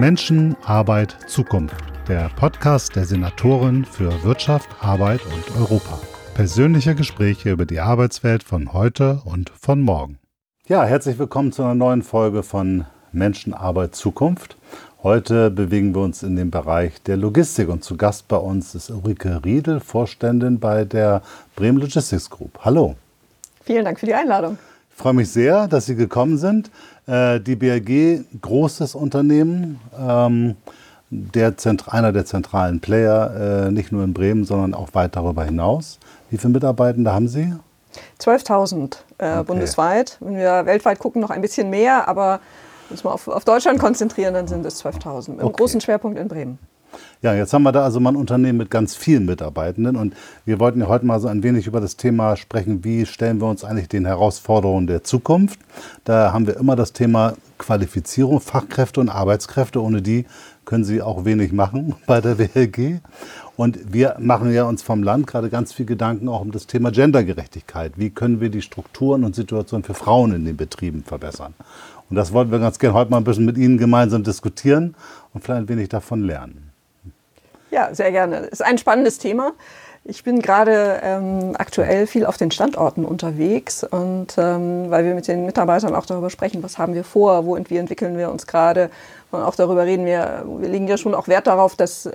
Menschen, Arbeit, Zukunft. Der Podcast der Senatorin für Wirtschaft, Arbeit und Europa. Persönliche Gespräche über die Arbeitswelt von heute und von morgen. Ja, herzlich willkommen zu einer neuen Folge von Menschen, Arbeit, Zukunft. Heute bewegen wir uns in dem Bereich der Logistik und zu Gast bei uns ist Ulrike Riedel, Vorständin bei der Bremen Logistics Group. Hallo. Vielen Dank für die Einladung. Ich freue mich sehr, dass Sie gekommen sind. Äh, die BRG, großes Unternehmen, ähm, der einer der zentralen Player, äh, nicht nur in Bremen, sondern auch weit darüber hinaus. Wie viele Mitarbeitende haben Sie? 12.000 äh, okay. bundesweit. Wenn wir weltweit gucken, noch ein bisschen mehr, aber wenn wir uns mal auf, auf Deutschland konzentrieren, dann sind es 12.000. Mit okay. großen Schwerpunkt in Bremen. Ja, jetzt haben wir da also mal ein Unternehmen mit ganz vielen Mitarbeitenden und wir wollten ja heute mal so ein wenig über das Thema sprechen, wie stellen wir uns eigentlich den Herausforderungen der Zukunft. Da haben wir immer das Thema Qualifizierung, Fachkräfte und Arbeitskräfte. Ohne die können sie auch wenig machen bei der WLG. Und wir machen ja uns vom Land gerade ganz viel Gedanken auch um das Thema Gendergerechtigkeit. Wie können wir die Strukturen und Situationen für Frauen in den Betrieben verbessern? Und das wollten wir ganz gerne heute mal ein bisschen mit Ihnen gemeinsam diskutieren und vielleicht ein wenig davon lernen. Ja, sehr gerne. Ist ein spannendes Thema. Ich bin gerade ähm, aktuell viel auf den Standorten unterwegs und ähm, weil wir mit den Mitarbeitern auch darüber sprechen, was haben wir vor, wo wie entwickeln wir uns gerade und auch darüber reden wir, wir legen ja schon auch Wert darauf, dass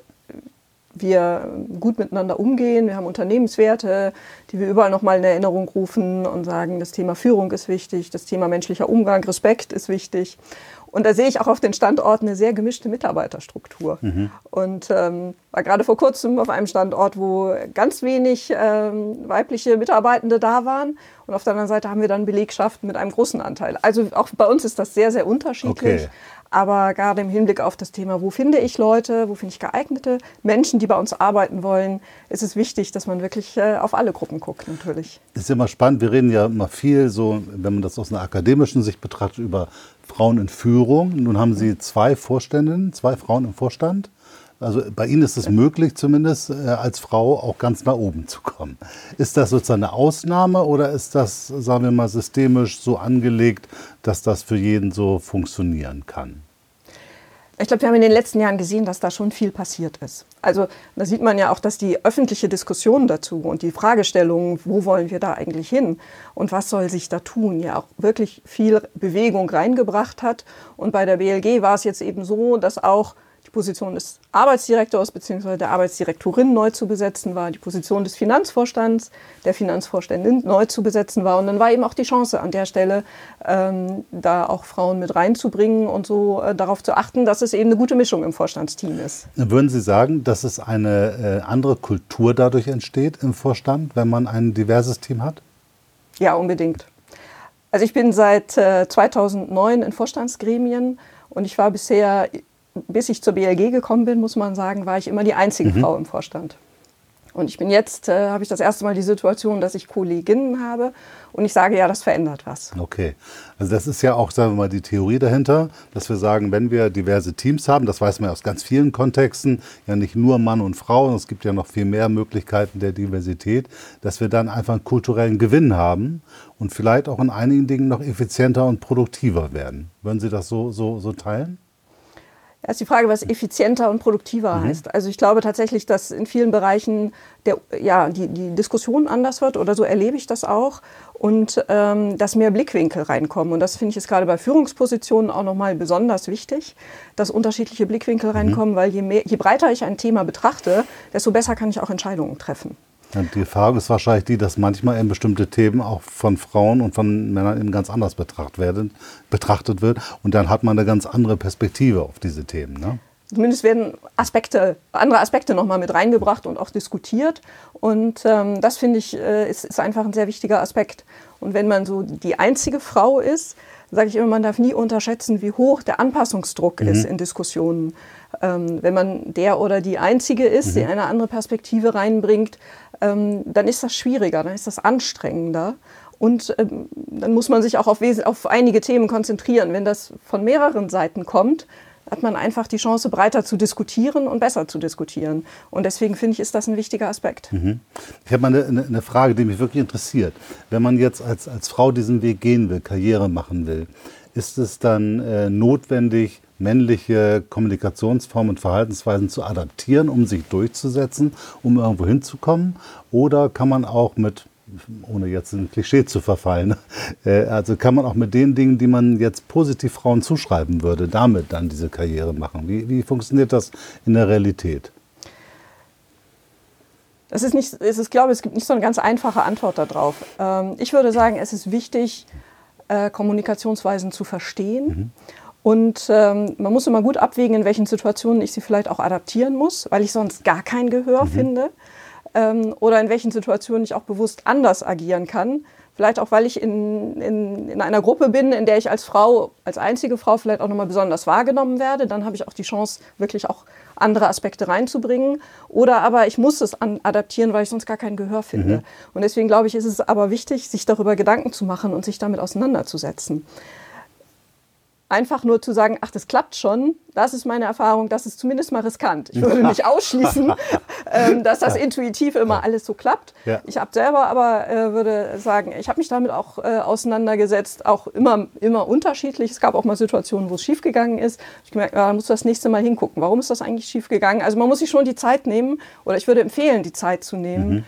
wir gut miteinander umgehen. Wir haben Unternehmenswerte, die wir überall nochmal in Erinnerung rufen und sagen, das Thema Führung ist wichtig, das Thema menschlicher Umgang, Respekt ist wichtig. Und da sehe ich auch auf den Standorten eine sehr gemischte Mitarbeiterstruktur. Mhm. Und ähm, war gerade vor kurzem auf einem Standort, wo ganz wenig ähm, weibliche Mitarbeitende da waren. Und auf der anderen Seite haben wir dann Belegschaften mit einem großen Anteil. Also auch bei uns ist das sehr, sehr unterschiedlich. Okay. Aber gerade im Hinblick auf das Thema, wo finde ich Leute, wo finde ich geeignete Menschen, die bei uns arbeiten wollen, ist es wichtig, dass man wirklich äh, auf alle Gruppen guckt, natürlich. Ist immer spannend. Wir reden ja immer viel, so, wenn man das aus einer akademischen Sicht betrachtet, über Frauen in Führung. Nun haben Sie zwei Vorständinnen, zwei Frauen im Vorstand. Also bei Ihnen ist es möglich, zumindest äh, als Frau auch ganz nach oben zu kommen. Ist das sozusagen eine Ausnahme oder ist das, sagen wir mal, systemisch so angelegt, dass das für jeden so funktionieren kann? Ich glaube, wir haben in den letzten Jahren gesehen, dass da schon viel passiert ist. Also da sieht man ja auch, dass die öffentliche Diskussion dazu und die Fragestellung, wo wollen wir da eigentlich hin und was soll sich da tun, ja auch wirklich viel Bewegung reingebracht hat. Und bei der BLG war es jetzt eben so, dass auch Position des Arbeitsdirektors bzw. der Arbeitsdirektorin neu zu besetzen war, die Position des Finanzvorstands, der Finanzvorständin neu zu besetzen war. Und dann war eben auch die Chance an der Stelle, ähm, da auch Frauen mit reinzubringen und so äh, darauf zu achten, dass es eben eine gute Mischung im Vorstandsteam ist. Würden Sie sagen, dass es eine äh, andere Kultur dadurch entsteht im Vorstand, wenn man ein diverses Team hat? Ja, unbedingt. Also ich bin seit äh, 2009 in Vorstandsgremien und ich war bisher bis ich zur BLG gekommen bin, muss man sagen, war ich immer die einzige mhm. Frau im Vorstand. Und ich bin jetzt, äh, habe ich das erste Mal die Situation, dass ich Kolleginnen habe und ich sage, ja, das verändert was. Okay. Also das ist ja auch, sagen wir mal, die Theorie dahinter, dass wir sagen, wenn wir diverse Teams haben, das weiß man ja aus ganz vielen Kontexten, ja nicht nur Mann und Frau, es gibt ja noch viel mehr Möglichkeiten der Diversität, dass wir dann einfach einen kulturellen Gewinn haben und vielleicht auch in einigen Dingen noch effizienter und produktiver werden. Würden Sie das so, so, so teilen? Da ist die Frage, was effizienter und produktiver mhm. heißt. Also ich glaube tatsächlich, dass in vielen Bereichen der, ja, die, die Diskussion anders wird oder so erlebe ich das auch und ähm, dass mehr Blickwinkel reinkommen. Und das finde ich jetzt gerade bei Führungspositionen auch nochmal besonders wichtig, dass unterschiedliche Blickwinkel mhm. reinkommen, mhm. weil je, mehr, je breiter ich ein Thema betrachte, desto besser kann ich auch Entscheidungen treffen. Die Frage ist wahrscheinlich die, dass manchmal eben bestimmte Themen auch von Frauen und von Männern eben ganz anders betrachtet, werden, betrachtet wird. Und dann hat man eine ganz andere Perspektive auf diese Themen. Ne? Zumindest werden Aspekte, andere Aspekte nochmal mit reingebracht und auch diskutiert. Und ähm, das finde ich, äh, ist, ist einfach ein sehr wichtiger Aspekt. Und wenn man so die einzige Frau ist, sage ich immer, man darf nie unterschätzen, wie hoch der Anpassungsdruck mhm. ist in Diskussionen. Ähm, wenn man der oder die Einzige ist, mhm. die eine andere Perspektive reinbringt, ähm, dann ist das schwieriger, dann ist das anstrengender. Und ähm, dann muss man sich auch auf, auf einige Themen konzentrieren. Wenn das von mehreren Seiten kommt, hat man einfach die Chance, breiter zu diskutieren und besser zu diskutieren. Und deswegen finde ich, ist das ein wichtiger Aspekt. Mhm. Ich habe mal eine, eine, Frage, die mich wirklich interessiert. Wenn man jetzt als, als Frau diesen Weg gehen will, Karriere machen will, ist es dann äh, notwendig, männliche Kommunikationsformen und Verhaltensweisen zu adaptieren, um sich durchzusetzen, um irgendwo hinzukommen? Oder kann man auch mit ohne jetzt ein Klischee zu verfallen. Äh, also kann man auch mit den Dingen, die man jetzt positiv Frauen zuschreiben würde, damit dann diese Karriere machen. Wie, wie funktioniert das in der Realität? Das ist nicht, es ist, ich glaube, es gibt nicht so eine ganz einfache Antwort darauf. Ähm, ich würde sagen, es ist wichtig, äh, Kommunikationsweisen zu verstehen. Mhm. Und ähm, man muss immer gut abwägen, in welchen Situationen ich sie vielleicht auch adaptieren muss, weil ich sonst gar kein Gehör mhm. finde ähm, oder in welchen Situationen ich auch bewusst anders agieren kann. Vielleicht auch, weil ich in, in, in einer Gruppe bin, in der ich als Frau, als einzige Frau vielleicht auch nochmal besonders wahrgenommen werde. Dann habe ich auch die Chance, wirklich auch andere Aspekte reinzubringen. Oder aber ich muss es adaptieren, weil ich sonst gar kein Gehör finde. Mhm. Und deswegen glaube ich, ist es aber wichtig, sich darüber Gedanken zu machen und sich damit auseinanderzusetzen einfach nur zu sagen, ach, das klappt schon, das ist meine Erfahrung, das ist zumindest mal riskant. Ich würde nicht ausschließen, ähm, dass das intuitiv immer alles so klappt. Ja. Ich habe selber aber, äh, würde sagen, ich habe mich damit auch äh, auseinandergesetzt, auch immer, immer unterschiedlich. Es gab auch mal Situationen, wo es schiefgegangen ist. Ich gemerkt, ja, da musst du das nächste Mal hingucken. Warum ist das eigentlich schiefgegangen? Also man muss sich schon die Zeit nehmen, oder ich würde empfehlen, die Zeit zu nehmen. Mhm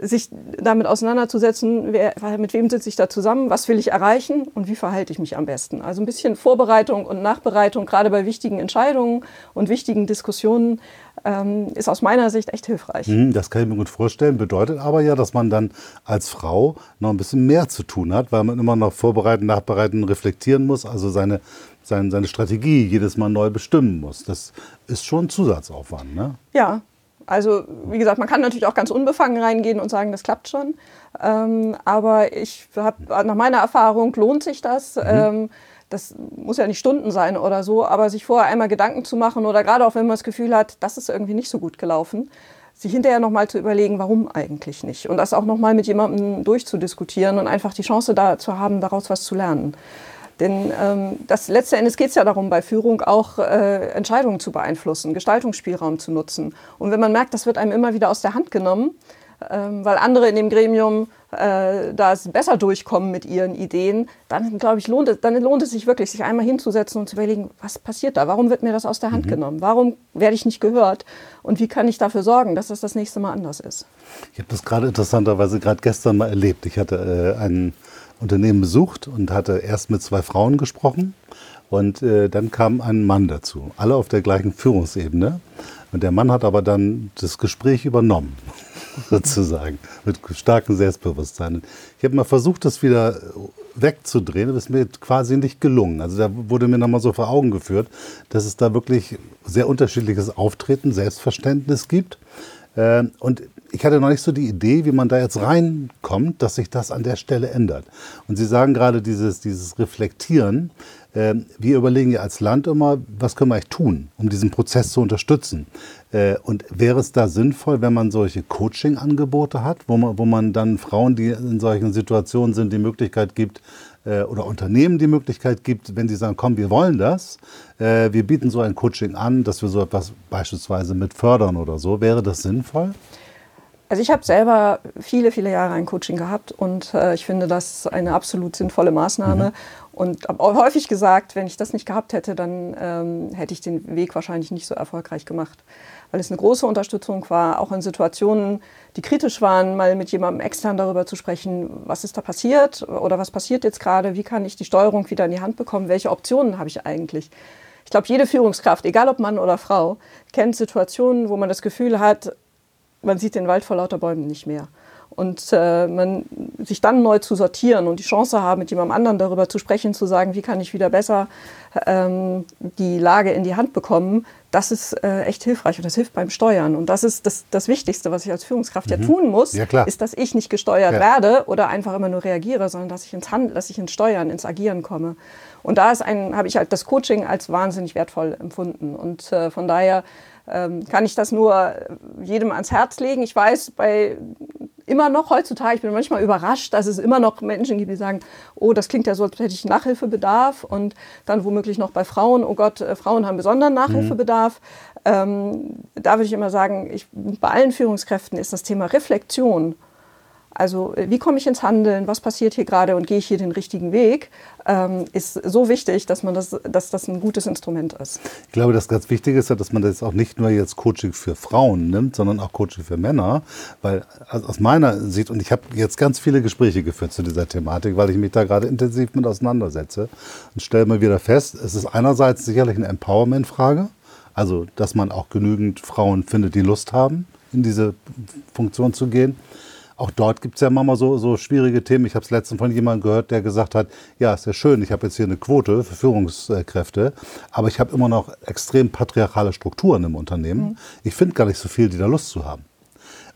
sich damit auseinanderzusetzen, wer, mit wem sitze ich da zusammen, was will ich erreichen und wie verhalte ich mich am besten. Also ein bisschen Vorbereitung und Nachbereitung, gerade bei wichtigen Entscheidungen und wichtigen Diskussionen, ähm, ist aus meiner Sicht echt hilfreich. Mhm, das kann ich mir gut vorstellen. Bedeutet aber ja, dass man dann als Frau noch ein bisschen mehr zu tun hat, weil man immer noch vorbereiten, nachbereiten, reflektieren muss, also seine, seine, seine Strategie jedes Mal neu bestimmen muss. Das ist schon Zusatzaufwand. Ne? Ja, also wie gesagt, man kann natürlich auch ganz unbefangen reingehen und sagen, das klappt schon. Ähm, aber ich habe nach meiner Erfahrung lohnt sich das. Mhm. Ähm, das muss ja nicht Stunden sein oder so, aber sich vorher einmal Gedanken zu machen oder gerade auch wenn man das Gefühl hat, das ist irgendwie nicht so gut gelaufen, sich hinterher nochmal zu überlegen, warum eigentlich nicht. Und das auch nochmal mit jemandem durchzudiskutieren und einfach die Chance da zu haben, daraus was zu lernen. Denn ähm, das letzte Endes geht es ja darum, bei Führung auch äh, Entscheidungen zu beeinflussen, Gestaltungsspielraum zu nutzen. Und wenn man merkt, das wird einem immer wieder aus der Hand genommen, ähm, weil andere in dem Gremium äh, da besser durchkommen mit ihren Ideen, dann glaube ich, lohnt es, dann lohnt es sich wirklich, sich einmal hinzusetzen und zu überlegen, was passiert da? Warum wird mir das aus der Hand mhm. genommen? Warum werde ich nicht gehört? Und wie kann ich dafür sorgen, dass das das nächste Mal anders ist? Ich habe das gerade interessanterweise gerade gestern mal erlebt. Ich hatte äh, einen Unternehmen besucht und hatte erst mit zwei Frauen gesprochen und äh, dann kam ein Mann dazu, alle auf der gleichen Führungsebene. Und der Mann hat aber dann das Gespräch übernommen, sozusagen, mit starkem Selbstbewusstsein. Ich habe mal versucht, das wieder wegzudrehen, aber es ist mir quasi nicht gelungen. Also da wurde mir nochmal so vor Augen geführt, dass es da wirklich sehr unterschiedliches Auftreten, Selbstverständnis gibt. Äh, und ich hatte noch nicht so die Idee, wie man da jetzt reinkommt, dass sich das an der Stelle ändert. Und Sie sagen gerade dieses, dieses Reflektieren. Äh, wir überlegen ja als Land immer, was können wir eigentlich tun, um diesen Prozess zu unterstützen. Äh, und wäre es da sinnvoll, wenn man solche Coaching-Angebote hat, wo man, wo man dann Frauen, die in solchen Situationen sind, die Möglichkeit gibt, äh, oder Unternehmen die Möglichkeit gibt, wenn sie sagen, komm, wir wollen das, äh, wir bieten so ein Coaching an, dass wir so etwas beispielsweise mit fördern oder so. Wäre das sinnvoll? Also ich habe selber viele, viele Jahre ein Coaching gehabt und äh, ich finde das eine absolut sinnvolle Maßnahme. Mhm. Und habe auch häufig gesagt, wenn ich das nicht gehabt hätte, dann ähm, hätte ich den Weg wahrscheinlich nicht so erfolgreich gemacht. Weil es eine große Unterstützung war, auch in Situationen, die kritisch waren, mal mit jemandem extern darüber zu sprechen, was ist da passiert oder was passiert jetzt gerade, wie kann ich die Steuerung wieder in die Hand bekommen, welche Optionen habe ich eigentlich. Ich glaube, jede Führungskraft, egal ob Mann oder Frau, kennt Situationen, wo man das Gefühl hat, man sieht den Wald vor lauter Bäumen nicht mehr. Und äh, man sich dann neu zu sortieren und die Chance haben, mit jemandem anderen darüber zu sprechen, zu sagen, wie kann ich wieder besser ähm, die Lage in die Hand bekommen, das ist äh, echt hilfreich und das hilft beim Steuern. Und das ist das, das Wichtigste, was ich als Führungskraft mhm. ja tun muss, ja, ist, dass ich nicht gesteuert ja. werde oder einfach immer nur reagiere, sondern dass ich ins Handeln, dass ich ins Steuern, ins Agieren komme. Und da ist ein, habe ich halt das Coaching als wahnsinnig wertvoll empfunden. Und äh, von daher kann ich das nur jedem ans Herz legen. Ich weiß, bei immer noch heutzutage, ich bin manchmal überrascht, dass es immer noch Menschen gibt, die sagen, oh, das klingt ja so, als hätte ich Nachhilfebedarf und dann womöglich noch bei Frauen, oh Gott, äh, Frauen haben besonderen Nachhilfebedarf. Mhm. Ähm, da würde ich immer sagen, ich, bei allen Führungskräften ist das Thema Reflexion Also äh, wie komme ich ins Handeln, was passiert hier gerade? Und gehe ich hier den richtigen Weg, ähm, ist so wichtig, dass, man das, dass das ein gutes Instrument ist. Ich glaube, das ganz Wichtige ist ja, dass man das auch nicht nur jetzt Coaching für Frauen nimmt, sondern auch Coaching für Männer, weil also aus meiner Sicht, und ich habe jetzt ganz viele Gespräche geführt zu dieser Thematik, weil ich mich da gerade intensiv mit auseinandersetze und stelle mal wieder fest, es ist einerseits sicherlich eine Empowerment-Frage, also dass man auch genügend Frauen findet, die Lust haben, in diese Funktion zu gehen. Auch dort gibt es ja manchmal so, so schwierige Themen. Ich habe es letztens von jemandem gehört, der gesagt hat, ja, ist ja schön, ich habe jetzt hier eine Quote für Führungskräfte, aber ich habe immer noch extrem patriarchale Strukturen im Unternehmen. Mhm. Ich finde gar nicht so viel, die da Lust zu haben.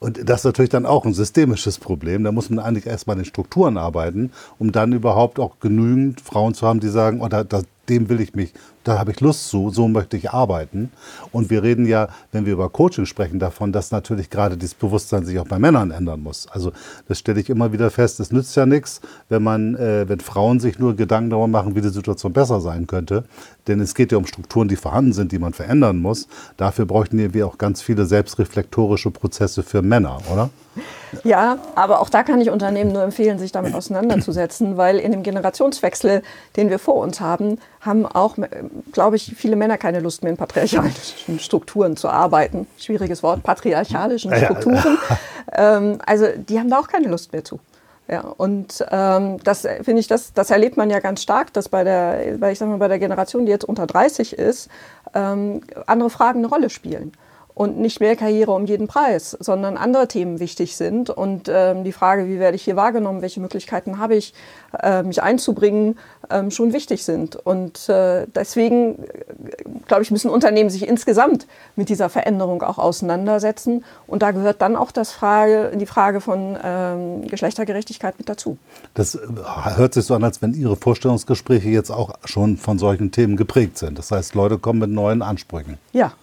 Und das ist natürlich dann auch ein systemisches Problem. Da muss man eigentlich erst mal an den Strukturen arbeiten, um dann überhaupt auch genügend Frauen zu haben, die sagen, oh, da, da, dem will ich mich da habe ich Lust zu, so möchte ich arbeiten. Und wir reden ja, wenn wir über Coaching sprechen, davon, dass natürlich gerade dieses Bewusstsein sich auch bei Männern ändern muss. Also das stelle ich immer wieder fest, es nützt ja nichts, wenn man, äh, wenn Frauen sich nur Gedanken darüber machen, wie die Situation besser sein könnte. Denn es geht ja um Strukturen, die vorhanden sind, die man verändern muss. Dafür bräuchten wir auch ganz viele selbstreflektorische Prozesse für Männer, oder? Ja, aber auch da kann ich Unternehmen nur empfehlen, sich damit auseinanderzusetzen, weil in dem Generationswechsel, den wir vor uns haben, haben auch, glaube ich, viele Männer keine Lust mehr in patriarchalischen Strukturen zu arbeiten. Schwieriges Wort, patriarchalischen Strukturen. Ähm, also die haben da auch keine Lust mehr zu. Ja, und ähm, das finde ich, das, das erlebt man ja ganz stark, dass bei der, ich sag mal, bei der Generation, die jetzt unter 30 ist, ähm, andere Fragen eine Rolle spielen und nicht mehr Karriere um jeden Preis, sondern andere Themen wichtig sind. Und ähm, die Frage, wie werde ich hier wahrgenommen, welche Möglichkeiten habe ich, äh, mich einzubringen, ähm, schon wichtig sind. Und äh, deswegen, äh, glaube ich, müssen Unternehmen sich insgesamt mit dieser Veränderung auch auseinandersetzen. Und da gehört dann auch das Frage, die Frage von ähm, Geschlechtergerechtigkeit mit dazu. Das äh, hört sich so an, als wenn Ihre Vorstellungsgespräche jetzt auch schon von solchen Themen geprägt sind. Das heißt, Leute kommen mit neuen Ansprüchen. Ja,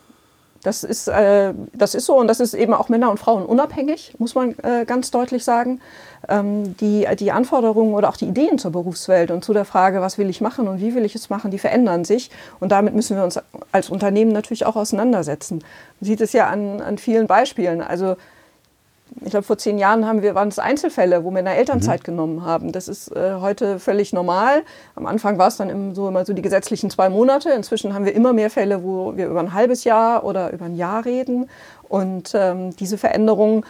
das ist, äh, das ist so und das ist eben auch Männer und Frauen unabhängig, muss man äh, ganz deutlich sagen. Ähm, die, die Anforderungen oder auch die Ideen zur Berufswelt und zu der Frage, was will ich machen und wie will ich es machen, die verändern sich. Und damit müssen wir uns als Unternehmen natürlich auch auseinandersetzen. Man sieht es ja an, an vielen Beispielen. Also ich glaube, vor zehn Jahren haben wir, waren es Einzelfälle, wo Männer Elternzeit mhm. genommen haben. Das ist äh, heute völlig normal. Am Anfang war es dann im, so immer so die gesetzlichen zwei Monate. Inzwischen haben wir immer mehr Fälle, wo wir über ein halbes Jahr oder über ein Jahr reden. Und ähm, diese Veränderungen,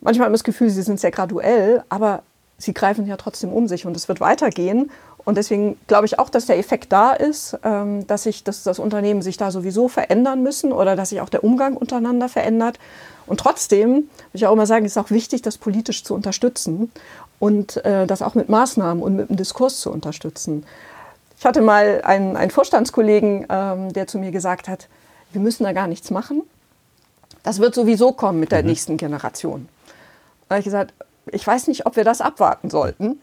manchmal haben wir das Gefühl, sie sind sehr graduell, aber sie greifen ja trotzdem um sich und es wird weitergehen. Und deswegen glaube ich auch, dass der Effekt da ist, ähm, dass, sich, dass das Unternehmen sich da sowieso verändern müssen oder dass sich auch der Umgang untereinander verändert. Und trotzdem, würde ich auch immer sagen, ist auch wichtig, das politisch zu unterstützen und äh, das auch mit Maßnahmen und mit dem Diskurs zu unterstützen. Ich hatte mal einen, einen Vorstandskollegen, ähm, der zu mir gesagt hat, wir müssen da gar nichts machen. Das wird sowieso kommen mit der mhm. nächsten Generation. Da habe ich gesagt, ich weiß nicht, ob wir das abwarten sollten.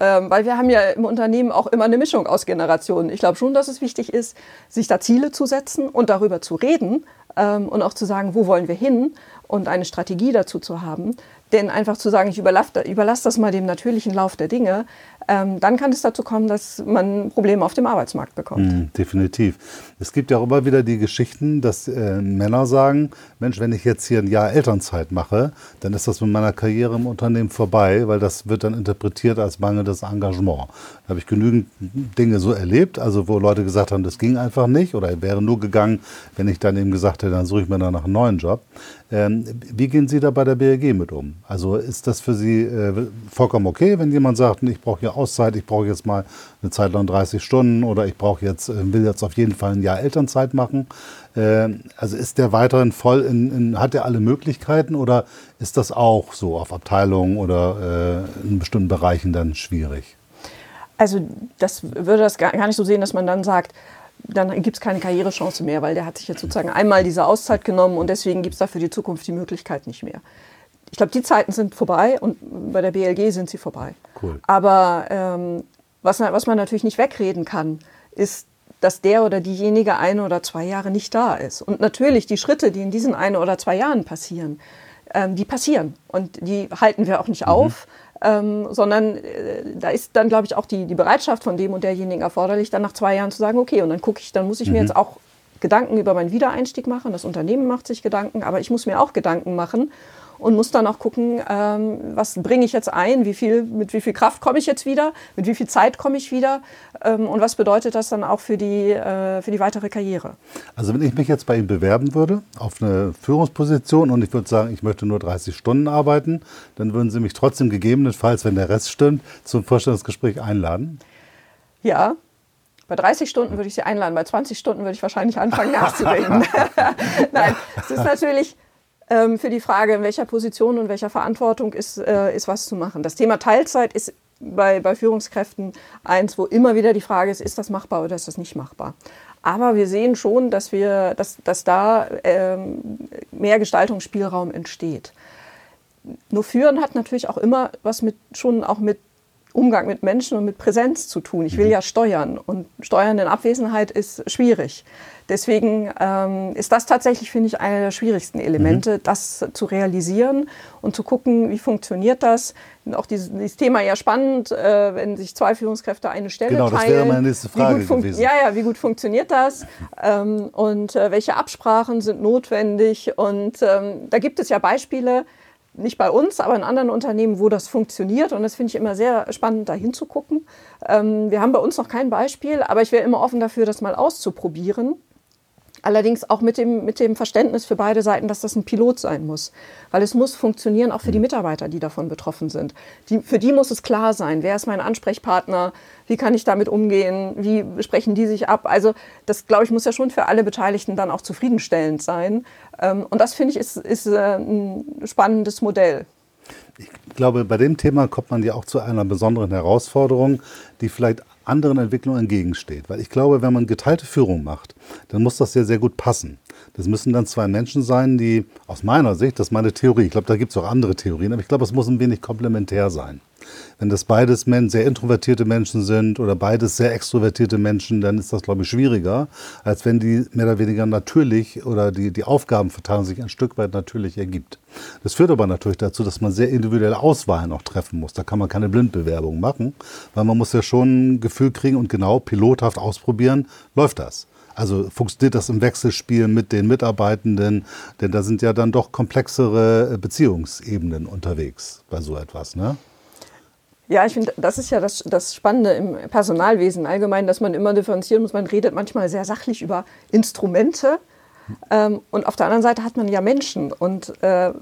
Ähm, weil wir haben ja im Unternehmen auch immer eine Mischung aus Generationen. Ich glaube schon, dass es wichtig ist, sich da Ziele zu setzen und darüber zu reden ähm, und auch zu sagen, wo wollen wir hin und eine Strategie dazu zu haben. Denn einfach zu sagen, ich überlasse, überlasse das mal dem natürlichen Lauf der Dinge, ähm, dann kann es dazu kommen, dass man Probleme auf dem Arbeitsmarkt bekommt. Mm, definitiv. Es gibt ja auch immer wieder die Geschichten, dass äh, Männer sagen, Mensch, wenn ich jetzt hier ein Jahr Elternzeit mache, dann ist das mit meiner Karriere im Unternehmen vorbei, weil das wird dann interpretiert als mangelndes Engagement. Da habe ich genügend Dinge so erlebt, also wo Leute gesagt haben, das ging einfach nicht oder wäre nur gegangen, wenn ich dann eben gesagt hätte, dann suche ich mir danach einen neuen Job. Ähm, wie gehen Sie da bei der BRG mit um? Also ist das für Sie äh, vollkommen okay, wenn jemand sagt, ich brauche hier Auszeit, ich brauche jetzt mal eine Zeit lang 30 Stunden oder ich brauche jetzt, äh, will jetzt auf jeden Fall ein Jahr Elternzeit machen? Äh, also ist der weiterhin voll in, in, hat er alle Möglichkeiten oder ist das auch so auf Abteilungen oder äh, in bestimmten Bereichen dann schwierig? Also das würde das gar nicht so sehen, dass man dann sagt, dann gibt es keine Karrierechance mehr, weil der hat sich jetzt sozusagen einmal diese Auszeit genommen und deswegen gibt es da für die Zukunft die Möglichkeit nicht mehr. Ich glaube, die Zeiten sind vorbei und bei der BLG sind sie vorbei. Cool. Aber ähm, was, was man natürlich nicht wegreden kann, ist, dass der oder diejenige ein oder zwei Jahre nicht da ist. Und natürlich die Schritte, die in diesen ein oder zwei Jahren passieren, ähm, die passieren und die halten wir auch nicht mhm. auf ähm, sondern äh, da ist dann, glaube ich, auch die, die Bereitschaft von dem und derjenigen erforderlich, dann nach zwei Jahren zu sagen, okay, und dann gucke ich, dann muss ich mhm. mir jetzt auch Gedanken über meinen Wiedereinstieg machen, das Unternehmen macht sich Gedanken, aber ich muss mir auch Gedanken machen und muss dann auch gucken, ähm, was bringe ich jetzt ein, wie viel, mit wie viel Kraft komme ich jetzt wieder, mit wie viel Zeit komme ich wieder ähm, und was bedeutet das dann auch für die, äh, für die weitere Karriere. Also wenn ich mich jetzt bei Ihnen bewerben würde auf eine Führungsposition und ich würde sagen, ich möchte nur 30 Stunden arbeiten, dann würden Sie mich trotzdem gegebenenfalls, wenn der Rest stimmt, zum Vorstellungsgespräch einladen? Ja, bei 30 Stunden würde ich Sie einladen, bei 20 Stunden würde ich wahrscheinlich anfangen nachzudenken. Nein, es ist natürlich ähm, für die Frage, in welcher Position und welcher Verantwortung ist, äh, ist was zu machen. Das Thema Teilzeit ist bei, bei Führungskräften eins, wo immer wieder die Frage ist, ist das machbar oder ist das nicht machbar? Aber wir sehen schon, dass, wir, dass, dass da ähm, mehr Gestaltungsspielraum entsteht. Nur Führen hat natürlich auch immer was mit, schon auch mit Umgang mit Menschen und mit Präsenz zu tun. Ich will mhm. ja steuern und Steuern in Abwesenheit ist schwierig. Deswegen ähm, ist das tatsächlich, finde ich, einer der schwierigsten Elemente, mhm. das zu realisieren und zu gucken, wie funktioniert das. Und auch dieses, dieses, Thema ja spannend, äh, wenn sich zwei Führungskräfte eine Stelle genau, teilen. Genau, das wäre meine nächste Frage gewesen. Ja, ja, wie gut funktioniert das? Ähm, und äh, welche Absprachen sind notwendig? Und ähm, da gibt es ja Beispiele, nicht bei uns, aber in anderen Unternehmen, wo das funktioniert. Und das finde ich immer sehr spannend, da hinzugucken. Ähm, wir haben bei uns noch kein Beispiel, aber ich wäre immer offen dafür, das mal auszuprobieren. Allerdings auch mit dem, mit dem Verständnis für beide Seiten, dass das ein Pilot sein muss. Weil es muss funktionieren, auch für die mhm. Mitarbeiter, die davon betroffen sind. Die, für die muss es klar sein, wer ist mein Ansprechpartner, wie kann ich damit umgehen, wie sprechen die sich ab. Also das, glaube ich, muss ja schon für alle Beteiligten dann auch zufriedenstellend sein. Ähm, und das, finde ich, ist, ist äh, ein spannendes Modell. Ich glaube, bei dem Thema kommt man ja auch zu einer besonderen Herausforderung, die vielleicht anderen Entwicklungen entgegensteht. Weil ich glaube, wenn man geteilte Führung macht, dann muss das sehr, sehr gut passen. Das müssen dann zwei Menschen sein, die aus meiner Sicht, das ist meine Theorie, ich glaube, da gibt es auch andere Theorien, aber ich glaube, es muss ein wenig komplementär sein. Wenn das beides sehr introvertierte Menschen sind oder beides sehr extrovertierte Menschen, dann ist das, glaube ich, schwieriger, als wenn die mehr oder weniger natürlich oder die, die Aufgabenverteilung sich ein Stück weit natürlich ergibt. Das führt aber natürlich dazu, dass man sehr individuelle Auswahlen auch treffen muss. Da kann man keine Blindbewerbung machen, weil man muss ja schon ein Gefühl kriegen und genau pilothaft ausprobieren, läuft das. Also funktioniert das im Wechselspiel mit den Mitarbeitenden? Denn da sind ja dann doch komplexere Beziehungsebenen unterwegs bei so etwas. Ne? Ja, ich finde, das ist ja das, das Spannende im Personalwesen allgemein, dass man immer differenzieren muss. Man redet manchmal sehr sachlich über Instrumente. Ähm, und auf der anderen Seite hat man ja Menschen. Und äh,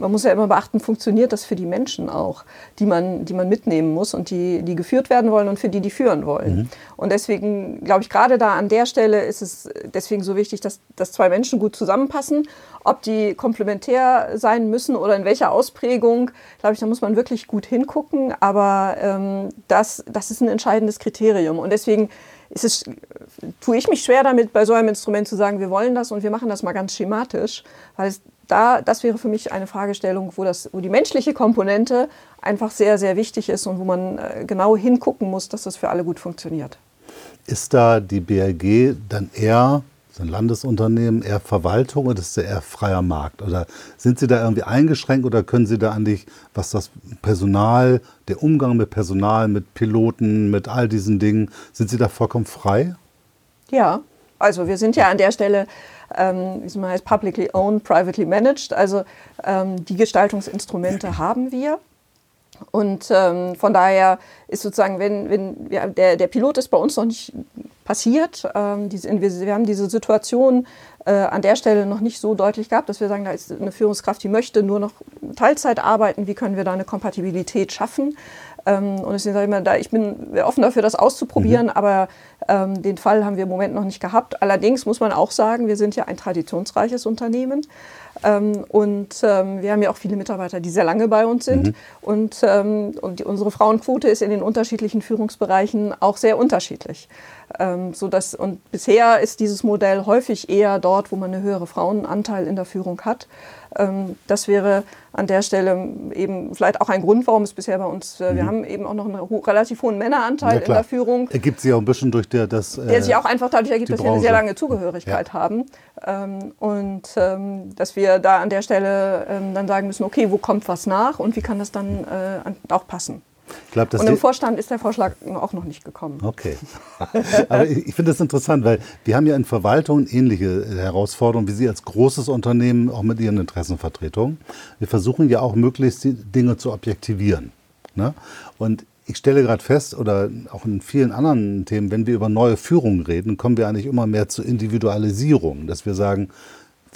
man muss ja immer beachten, funktioniert das für die Menschen auch, die man, die man mitnehmen muss und die, die geführt werden wollen und für die, die führen wollen. Mhm. Und deswegen glaube ich, gerade da an der Stelle ist es deswegen so wichtig, dass, dass zwei Menschen gut zusammenpassen. Ob die komplementär sein müssen oder in welcher Ausprägung, glaube ich, da muss man wirklich gut hingucken. Aber ähm, das, das ist ein entscheidendes Kriterium. Und deswegen ist es, tue ich mich schwer damit, bei so einem Instrument zu sagen, wir wollen das und wir machen das mal ganz schematisch, weil es da, das wäre für mich eine Fragestellung, wo, das, wo die menschliche Komponente einfach sehr, sehr wichtig ist und wo man äh, genau hingucken muss, dass das für alle gut funktioniert. Ist da die BRG dann eher so ein Landesunternehmen, eher Verwaltung oder ist der eher freier Markt? Oder sind Sie da irgendwie eingeschränkt oder können Sie da eigentlich, was das Personal, der Umgang mit Personal, mit Piloten, mit all diesen Dingen, sind Sie da vollkommen frei? Ja, also wir sind ja an der Stelle ähm, wie es heißt, publicly owned, privately managed. Also ähm, die Gestaltungsinstrumente haben wir. Und ähm, von daher ist sozusagen, wenn, wenn ja, der, der Pilot ist bei uns noch nicht passiert. Ähm, diese, wir haben diese Situation äh, an der Stelle noch nicht so deutlich gehabt, dass wir sagen, da ist eine Führungskraft, die möchte nur noch Teilzeit arbeiten. Wie können wir da eine Kompatibilität schaffen? Ähm, und deswegen sage ich immer, da, ich bin offen dafür, das auszuprobieren, mhm. aber ähm, den Fall haben wir im Moment noch nicht gehabt. Allerdings muss man auch sagen, wir sind ja ein traditionsreiches Unternehmen. Ähm, und ähm, wir haben ja auch viele Mitarbeiter, die sehr lange bei uns sind. Mhm. Und, ähm, und die, unsere Frauenquote ist in den unterschiedlichen Führungsbereichen auch sehr unterschiedlich. Ähm, sodass, und bisher ist dieses Modell häufig eher dort, wo man einen höheren Frauenanteil in der Führung hat. Ähm, das wäre an der Stelle eben vielleicht auch ein Grund, warum es bisher bei uns, äh, mhm. wir haben eben auch noch einen ho relativ hohen Männeranteil in der Führung. Ergibt sich auch ein bisschen durch der, das. Äh, der sich auch einfach dadurch ergibt, dass wir eine sehr lange Zugehörigkeit ja. haben. Ähm, und ähm, dass wir da an der Stelle ähm, dann sagen müssen, okay, wo kommt was nach und wie kann das dann äh, auch passen. Glaub, Und im Vorstand ist der Vorschlag auch noch nicht gekommen. Okay. Aber ich, ich finde das interessant, weil wir haben ja in Verwaltung ähnliche Herausforderungen wie Sie als großes Unternehmen, auch mit Ihren Interessenvertretungen. Wir versuchen ja auch möglichst die Dinge zu objektivieren. Ne? Und ich stelle gerade fest, oder auch in vielen anderen Themen, wenn wir über neue Führung reden, kommen wir eigentlich immer mehr zur Individualisierung, dass wir sagen,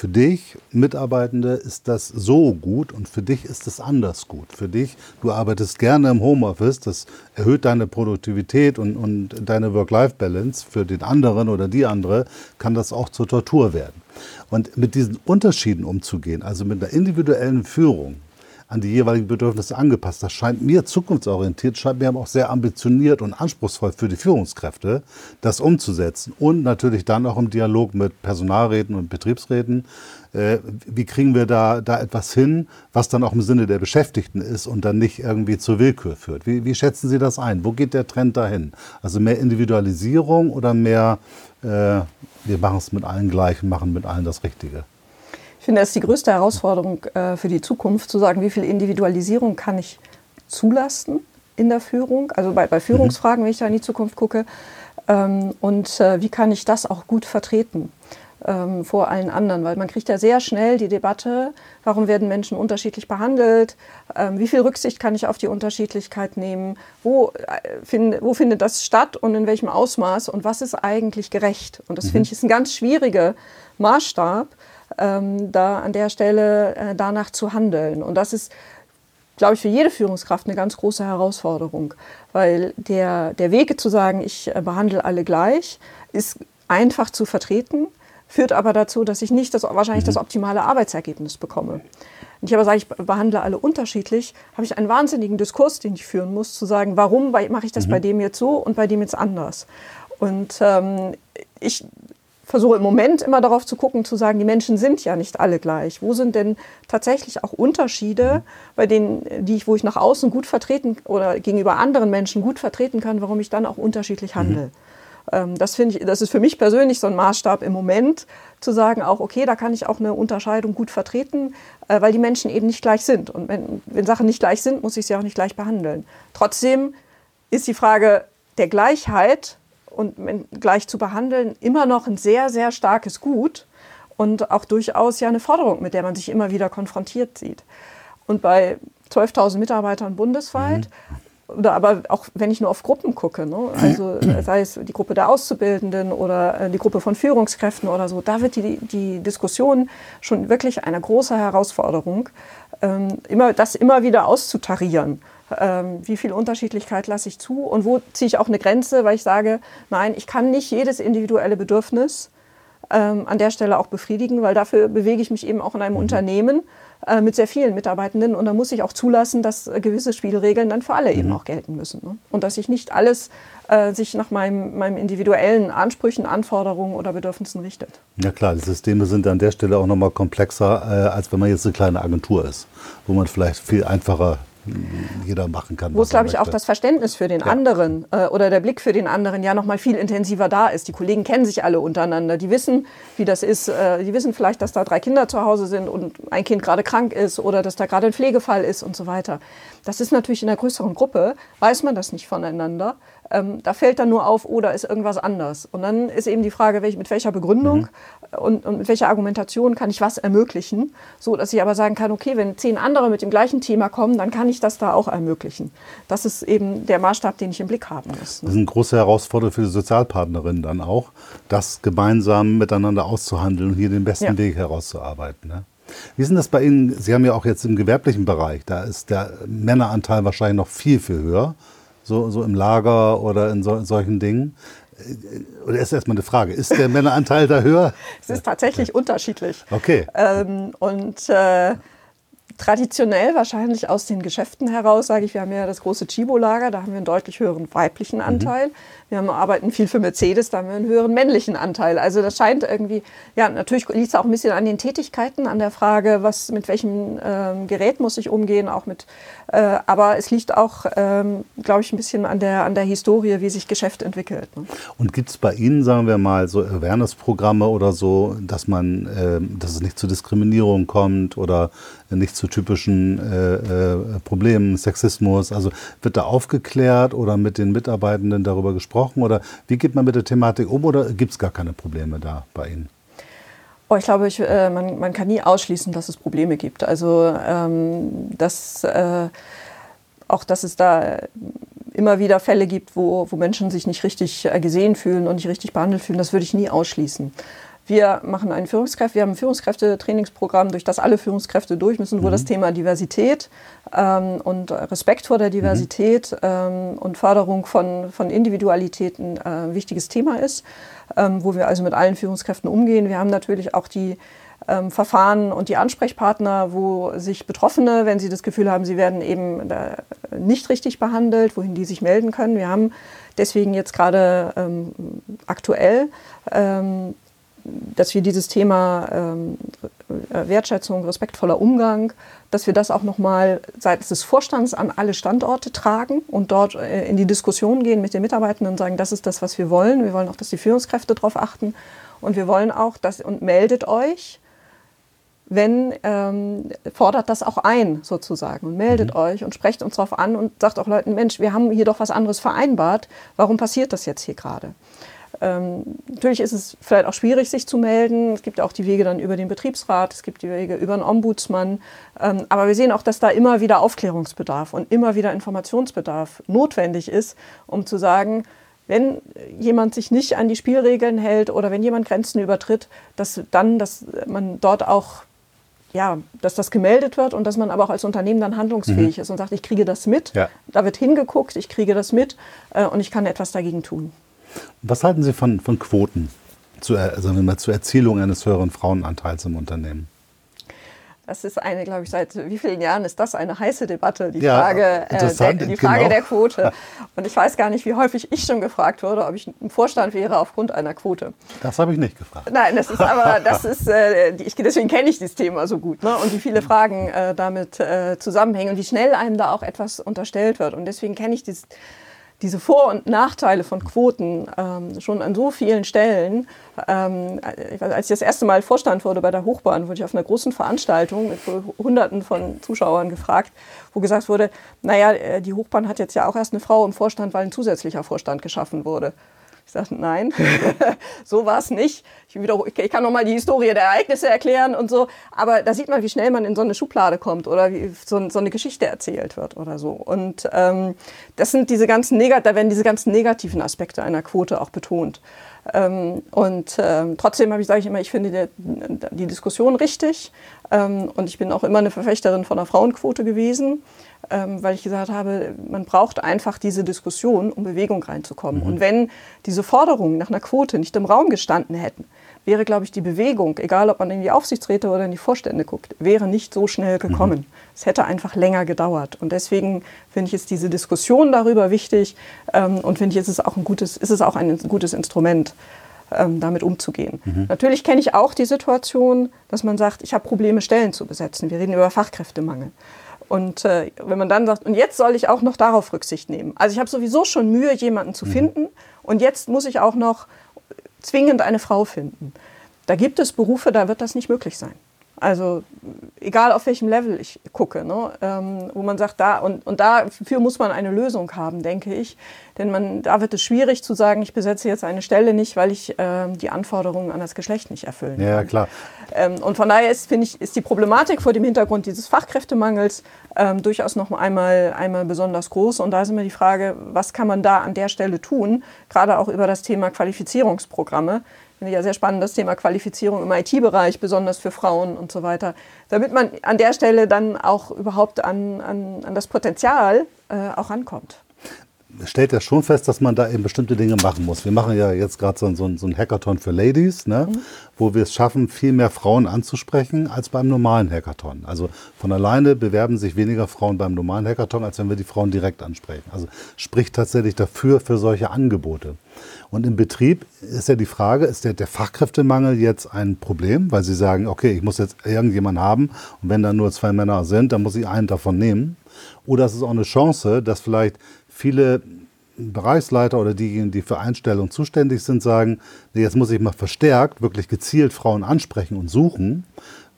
für dich, Mitarbeitende, ist das so gut und für dich ist es anders gut. Für dich, du arbeitest gerne im Homeoffice, das erhöht deine Produktivität und, und deine Work-Life-Balance. Für den anderen oder die andere kann das auch zur Tortur werden. Und mit diesen Unterschieden umzugehen, also mit einer individuellen Führung, an die jeweiligen Bedürfnisse angepasst. Das scheint mir zukunftsorientiert, scheint mir aber auch sehr ambitioniert und anspruchsvoll für die Führungskräfte, das umzusetzen. Und natürlich dann auch im Dialog mit Personalräten und Betriebsräten. Äh, wie kriegen wir da, da etwas hin, was dann auch im Sinne der Beschäftigten ist und dann nicht irgendwie zur Willkür führt? Wie, wie schätzen Sie das ein? Wo geht der Trend dahin? Also mehr Individualisierung oder mehr, äh, wir machen es mit allen gleich und machen mit allen das Richtige? Ich finde, es ist die größte Herausforderung äh, für die Zukunft, zu sagen, wie viel Individualisierung kann ich zulassen in der Führung, also bei, bei Führungsfragen, wenn ich da in die Zukunft gucke, ähm, und äh, wie kann ich das auch gut vertreten ähm, vor allen anderen, weil man kriegt ja sehr schnell die Debatte, warum werden Menschen unterschiedlich behandelt, ähm, wie viel Rücksicht kann ich auf die Unterschiedlichkeit nehmen, wo, äh, find, wo findet das statt und in welchem Ausmaß? Und was ist eigentlich gerecht. Und das mhm. finde ich ist ein ganz schwieriger Maßstab, ähm, da an der Stelle äh, danach zu handeln. Und das ist, glaube ich, für jede Führungskraft eine ganz große Herausforderung, weil der, der Wege zu sagen, ich äh, behandle alle gleich, ist einfach zu vertreten, führt aber dazu, dass ich nicht das, wahrscheinlich das mhm. optimale Arbeitsergebnis bekomme. Wenn ich aber sage, ich behandle alle unterschiedlich, habe ich einen wahnsinnigen Diskurs, den ich führen muss, zu sagen, warum mache ich das mhm. bei dem jetzt so und bei dem jetzt anders. Und ähm, ich versuche im Moment immer darauf zu gucken, zu sagen, die Menschen sind ja nicht alle gleich. Wo sind denn tatsächlich auch Unterschiede, bei denen, die ich, wo ich nach außen gut vertreten oder gegenüber anderen Menschen gut vertreten kann, warum ich dann auch unterschiedlich handle. Mhm. Das finde ich, das ist für mich persönlich so ein Maßstab im Moment, zu sagen auch, okay, da kann ich auch eine Unterscheidung gut vertreten, äh, weil die Menschen eben nicht gleich sind. Und wenn, wenn Sachen nicht gleich sind, muss ich sie auch nicht gleich behandeln. Trotzdem ist die Frage der Gleichheit und gleich zu behandeln, immer noch ein sehr, sehr starkes Gut und auch durchaus ja eine Forderung, mit der man sich immer wieder konfrontiert sieht. Und bei 12.000 Mitarbeitern bundesweit, mhm. oder aber auch wenn ich nur auf Gruppen gucke, ne? also sei es die Gruppe der Auszubildenden oder äh, die Gruppe von Führungskräften oder so, da wird die, die Diskussion schon wirklich eine große Herausforderung, ähm, immer, das immer wieder auszutarieren wie viel Unterschiedlichkeit lasse ich zu und wo ziehe ich auch eine Grenze, weil ich sage, nein, ich kann nicht jedes individuelle Bedürfnis ähm, an der Stelle auch befriedigen, weil dafür bewege ich mich eben auch in einem mhm. Unternehmen äh, mit sehr vielen Mitarbeitenden und da muss ich auch zulassen, dass äh, gewisse Spielregeln dann für alle mhm. eben auch gelten müssen. Ne? Und dass sich nicht alles äh, sich nach meinem, meinem individuellen Ansprüchen, Anforderungen oder Bedürfnissen richtet. Ja klar, die Systeme sind an der Stelle auch nochmal komplexer, äh, als wenn man jetzt eine kleine Agentur ist, wo man vielleicht viel einfacher jeder machen kann. Wo es, glaube ich, auch das Verständnis für den ja. anderen äh, oder der Blick für den anderen ja noch mal viel intensiver da ist. Die Kollegen kennen sich alle untereinander. Die wissen, wie das ist. Äh, die wissen vielleicht, dass da drei Kinder zu Hause sind und ein Kind gerade krank ist oder dass da gerade ein Pflegefall ist und so weiter. Das ist natürlich in einer größeren Gruppe, weiß man das nicht voneinander. Ähm, da fällt dann nur auf, oder oh, ist irgendwas anders. Und dann ist eben die Frage, welch, mit welcher Begründung mhm. und, und, mit welcher Argumentation kann ich was ermöglichen, so dass ich aber sagen kann, okay, wenn zehn andere mit dem gleichen Thema kommen, dann kann ich das da auch ermöglichen. Das ist eben der Maßstab, den ich im Blick haben muss. Ne? Das ist eine große Herausforderung für die Sozialpartnerinnen dann auch, das gemeinsam miteinander auszuhandeln und hier den besten ja. Weg herauszuarbeiten. Ne? Wie ist denn das bei Ihnen? Sie haben ja auch jetzt im gewerblichen Bereich, da ist der Männeranteil wahrscheinlich noch viel, viel höher so, so im Lager oder in so, solchen Dingen? Oder ist erstmal eine Frage, ist der Männeranteil da höher? Es ist tatsächlich unterschiedlich. Okay. Ähm, und äh, traditionell wahrscheinlich aus den Geschäften heraus, sage ich, wir haben ja das große Chibo-Lager, da haben wir einen deutlich höheren weiblichen mhm. Anteil. Mhm. Wir haben, arbeiten viel für Mercedes, da haben wir einen höheren männlichen Anteil. Also das scheint irgendwie, ja, natürlich liegt es auch ein bisschen an den Tätigkeiten, an der Frage, was, mit welchem ähm, Gerät muss ich umgehen, auch mit, aber es liegt auch, ähm, glaube ich, ein bisschen an der, an der Historie, wie sich Geschäft entwickelt. Ne? Und gibt es bei Ihnen, sagen wir mal, so Awareness-Programme oder so, dass man, äh, dass es nicht zu Diskriminierung kommt oder nicht zu typischen äh, äh, Problemen, Sexismus? Also wird da aufgeklärt oder mit den Mitarbeitenden darüber gesprochen? Oder wie geht man mit der Thematik um oder gibt es gar keine Probleme da bei Ihnen? Oh, ich glaube, ich, äh, man, man, kann nie ausschließen, dass es Probleme gibt. Also ähm, dass, äh, auch, dass es da immer wieder Fälle gibt, wo, wo Menschen sich nicht richtig äh, gesehen fühlen und nicht richtig behandelt fühlen, das würde ich nie ausschließen. Wir machen ein Führungskräfte, wir haben ein Führungskräftetrainingsprogramm, durch das alle Führungskräfte durch müssen, wo mhm. das Thema Diversität ähm, und Respekt vor der Diversität mhm. ähm, und Förderung von, von Individualitäten äh, ein wichtiges Thema ist, ähm, wo wir also mit allen Führungskräften umgehen. Wir haben natürlich auch die ähm, Verfahren und die Ansprechpartner, wo sich Betroffene, wenn sie das Gefühl haben, sie werden eben äh, nicht richtig behandelt, wohin die sich melden können. Wir haben deswegen jetzt gerade ähm, aktuell ähm, dass wir dieses Thema ähm, Wertschätzung, respektvoller Umgang, dass wir das auch nochmal seitens des Vorstands an alle Standorte tragen und dort äh, in die Diskussion gehen mit den Mitarbeitenden und sagen, das ist das, was wir wollen. Wir wollen auch, dass die Führungskräfte darauf achten und wir wollen auch, dass und meldet euch, wenn ähm, fordert das auch ein sozusagen und meldet mhm. euch und sprecht uns darauf an und sagt auch Leuten, Mensch, wir haben hier doch was anderes vereinbart. Warum passiert das jetzt hier gerade? Ähm, natürlich ist es vielleicht auch schwierig, sich zu melden. Es gibt auch die Wege dann über den Betriebsrat, es gibt die Wege über den Ombudsmann. Ähm, aber wir sehen auch, dass da immer wieder Aufklärungsbedarf und immer wieder Informationsbedarf notwendig ist, um zu sagen, wenn jemand sich nicht an die Spielregeln hält oder wenn jemand Grenzen übertritt, dass dann, dass man dort auch ja, dass das gemeldet wird und dass man aber auch als Unternehmen dann handlungsfähig mhm. ist und sagt, ich kriege das mit, ja. da wird hingeguckt, ich kriege das mit äh, und ich kann etwas dagegen tun. Was halten Sie von, von Quoten zur, also zur Erzielung eines höheren Frauenanteils im Unternehmen? Das ist eine, glaube ich, seit wie vielen Jahren ist das eine heiße Debatte, die ja, Frage, äh, der, die Frage genau. der Quote. Und ich weiß gar nicht, wie häufig ich schon gefragt wurde, ob ich im Vorstand wäre aufgrund einer Quote. Das habe ich nicht gefragt. Nein, das ist aber, das ist, äh, ich, deswegen kenne ich dieses Thema so gut. Ne? Und wie viele Fragen äh, damit äh, zusammenhängen und wie schnell einem da auch etwas unterstellt wird. Und deswegen kenne ich dieses diese Vor- und Nachteile von Quoten ähm, schon an so vielen Stellen. Ähm, als ich das erste Mal Vorstand wurde bei der Hochbahn, wurde ich auf einer großen Veranstaltung mit Hunderten von Zuschauern gefragt, wo gesagt wurde, naja, äh, die Hochbahn hat jetzt ja auch erst eine Frau im Vorstand, weil ein zusätzlicher Vorstand geschaffen wurde. Ich sagte, nein, so war es nicht. Ich, ich kann noch mal die Historie der Ereignisse erklären und so. Aber da sieht man, wie schnell man in so eine Schublade kommt oder wie so, so eine Geschichte erzählt wird oder so. Und ähm, das sind diese ganzen Negat da werden diese ganzen negativen Aspekte einer Quote auch betont. Ähm, und ähm, trotzdem habe ich, sage ich immer, ich finde die, die Diskussion richtig. Ähm, und ich bin auch immer eine Verfechterin von einer Frauenquote gewesen weil ich gesagt habe, man braucht einfach diese Diskussion, um Bewegung reinzukommen. Mhm. Und wenn diese Forderungen nach einer Quote nicht im Raum gestanden hätten, wäre, glaube ich, die Bewegung, egal ob man in die Aufsichtsräte oder in die Vorstände guckt, wäre nicht so schnell gekommen. Mhm. Es hätte einfach länger gedauert. Und deswegen finde ich jetzt diese Diskussion darüber wichtig ähm, und finde ich, ist es auch ein gutes, ist es auch ein gutes Instrument, ähm, damit umzugehen. Mhm. Natürlich kenne ich auch die Situation, dass man sagt, ich habe Probleme, Stellen zu besetzen. Wir reden über Fachkräftemangel. Und äh, wenn man dann sagt, und jetzt soll ich auch noch darauf Rücksicht nehmen. Also ich habe sowieso schon Mühe, jemanden zu mhm. finden. Und jetzt muss ich auch noch zwingend eine Frau finden. Da gibt es Berufe, da wird das nicht möglich sein. Also egal auf welchem Level ich gucke, ne? ähm, wo man sagt, da und, und dafür muss man eine Lösung haben, denke ich. Denn man, da wird es schwierig zu sagen, ich besetze jetzt eine Stelle nicht, weil ich ähm, die Anforderungen an das Geschlecht nicht erfüllen kann. Ja, klar. Ähm, und von daher ist, finde ich, ist die Problematik vor dem Hintergrund dieses Fachkräftemangels ähm, durchaus noch einmal, einmal besonders groß. Und da ist immer die Frage, was kann man da an der Stelle tun, gerade auch über das Thema Qualifizierungsprogramme finde ich ja sehr spannend, das Thema Qualifizierung im IT-Bereich, besonders für Frauen und so weiter, damit man an der Stelle dann auch überhaupt an, an, an das Potenzial äh, auch rankommt stellt ja schon fest, dass man da eben bestimmte Dinge machen muss. Wir machen ja jetzt gerade so, so, so ein Hackathon für Ladies, ne? Mhm. wo wir es schaffen, viel mehr Frauen anzusprechen als beim normalen Hackathon. Also von alleine bewerben sich weniger Frauen beim normalen Hackathon, als wenn wir die Frauen direkt ansprechen. Also spricht tatsächlich dafür für solche Angebote. Und im Betrieb ist ja die Frage, ist der, der Fachkräftemangel jetzt ein Problem, weil Sie sagen, okay, ich muss jetzt irgendjemanden haben und wenn da nur zwei Männer sind, dann muss ich einen davon nehmen. Oder ist es auch eine Chance, dass vielleicht viele Bereichsleiter oder diejenigen, die für Einstellungen zuständig sind, sagen, jetzt muss ich mal verstärkt, wirklich gezielt Frauen ansprechen und suchen,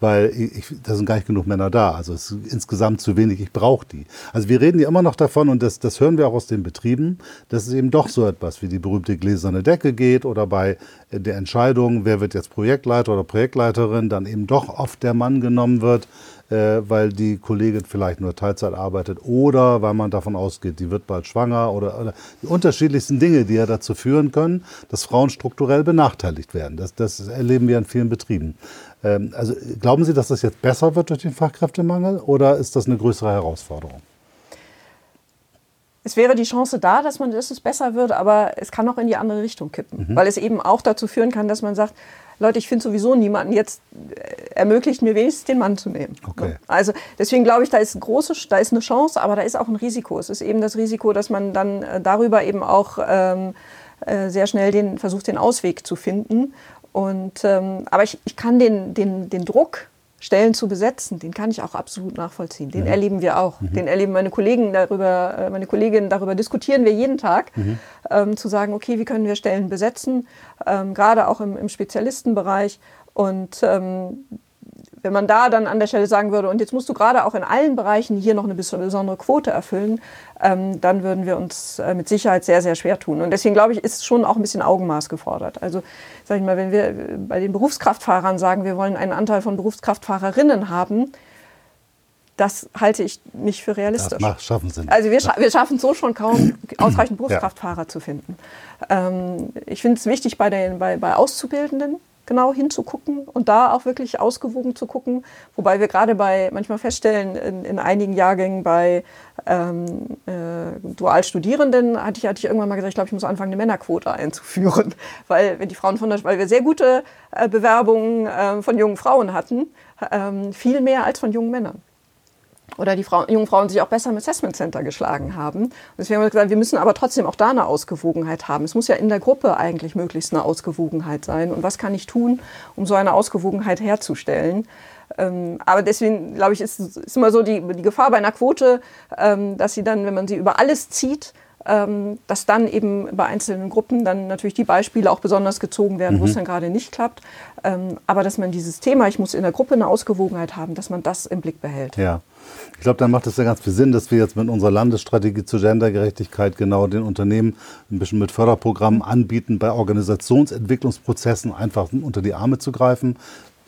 weil ich, da sind gar nicht genug Männer da. Also es ist insgesamt zu wenig, ich brauche die. Also wir reden ja immer noch davon, und das, das hören wir auch aus den Betrieben, dass es eben doch so etwas wie die berühmte gläserne Decke geht oder bei der Entscheidung, wer wird jetzt Projektleiter oder Projektleiterin, dann eben doch oft der Mann genommen wird, äh, weil die Kollegin vielleicht nur Teilzeit arbeitet oder weil man davon ausgeht, die wird bald schwanger oder, oder die unterschiedlichsten Dinge, die ja dazu führen können, dass Frauen strukturell benachteiligt werden. Das, das erleben wir in vielen Betrieben. Ähm, also glauben Sie, dass das jetzt besser wird durch den Fachkräftemangel oder ist das eine größere Herausforderung? Es wäre die Chance da, dass man dass es besser wird, aber es kann auch in die andere Richtung kippen, mhm. weil es eben auch dazu führen kann, dass man sagt, Leute, ich finde sowieso niemanden jetzt äh, ermöglicht mir wenigstens den Mann zu nehmen. Okay. Also deswegen glaube ich, da ist, große, da ist eine Chance, aber da ist auch ein Risiko. Es ist eben das Risiko, dass man dann äh, darüber eben auch ähm, äh, sehr schnell den, versucht, den Ausweg zu finden. Und, ähm, aber ich, ich kann den, den, den Druck, Stellen zu besetzen, den kann ich auch absolut nachvollziehen. Den mhm. erleben wir auch. Mhm. Den erleben meine Kollegen darüber, äh, meine Kolleginnen darüber diskutieren wir jeden Tag, mhm. ähm, zu sagen, okay, wie können wir Stellen besetzen, ähm, gerade auch im, im Spezialistenbereich. Und ähm, wenn man da dann an der Stelle sagen würde, und jetzt musst du gerade auch in allen Bereichen hier noch eine besondere Quote erfüllen, ähm, dann würden wir uns äh, mit Sicherheit sehr, sehr schwer tun. Und deswegen glaube ich, ist schon auch ein bisschen Augenmaß gefordert. Also, sag ich mal, wenn wir bei den Berufskraftfahrern sagen, wir wollen einen Anteil von Berufskraftfahrerinnen haben, das halte ich nicht für realistisch. Das schaffen Sie nicht. Also wir, scha wir schaffen es so schon kaum, ausreichend Berufskraftfahrer ja. zu finden. Ähm, ich finde es wichtig bei, den, bei, bei Auszubildenden, genau hinzugucken und da auch wirklich ausgewogen zu gucken. Wobei wir gerade bei manchmal feststellen, in, in einigen Jahrgängen bei ähm, äh, Dualstudierenden hatte ich, hatte ich irgendwann mal gesagt, ich glaube, ich muss anfangen, eine Männerquote einzuführen. Weil wenn die Frauen von der, weil wir sehr gute äh, Bewerbungen äh, von jungen Frauen hatten, ähm, viel mehr als von jungen Männern oder die Frauen, jungen Frauen sich auch besser im Assessment Center geschlagen haben. Und deswegen haben wir gesagt, wir müssen aber trotzdem auch da eine Ausgewogenheit haben. Es muss ja in der Gruppe eigentlich möglichst eine Ausgewogenheit sein. Und was kann ich tun, um so eine Ausgewogenheit herzustellen? Ähm, aber deswegen, glaube ich, ist, ist immer so die, die Gefahr bei einer Quote, ähm, dass sie dann, wenn man sie über alles zieht, ähm, dass dann eben bei einzelnen Gruppen dann natürlich die Beispiele auch besonders gezogen werden, mhm. wo es mhm. dann gerade nicht klappt. Ähm, aber dass man dieses Thema, ich muss in der Gruppe eine Ausgewogenheit haben, dass man das im Blick behält. Ja. Ich glaube, dann macht es ja ganz viel Sinn, dass wir jetzt mit unserer Landesstrategie zur Gendergerechtigkeit genau den Unternehmen ein bisschen mit Förderprogrammen anbieten, bei Organisationsentwicklungsprozessen einfach unter die Arme zu greifen,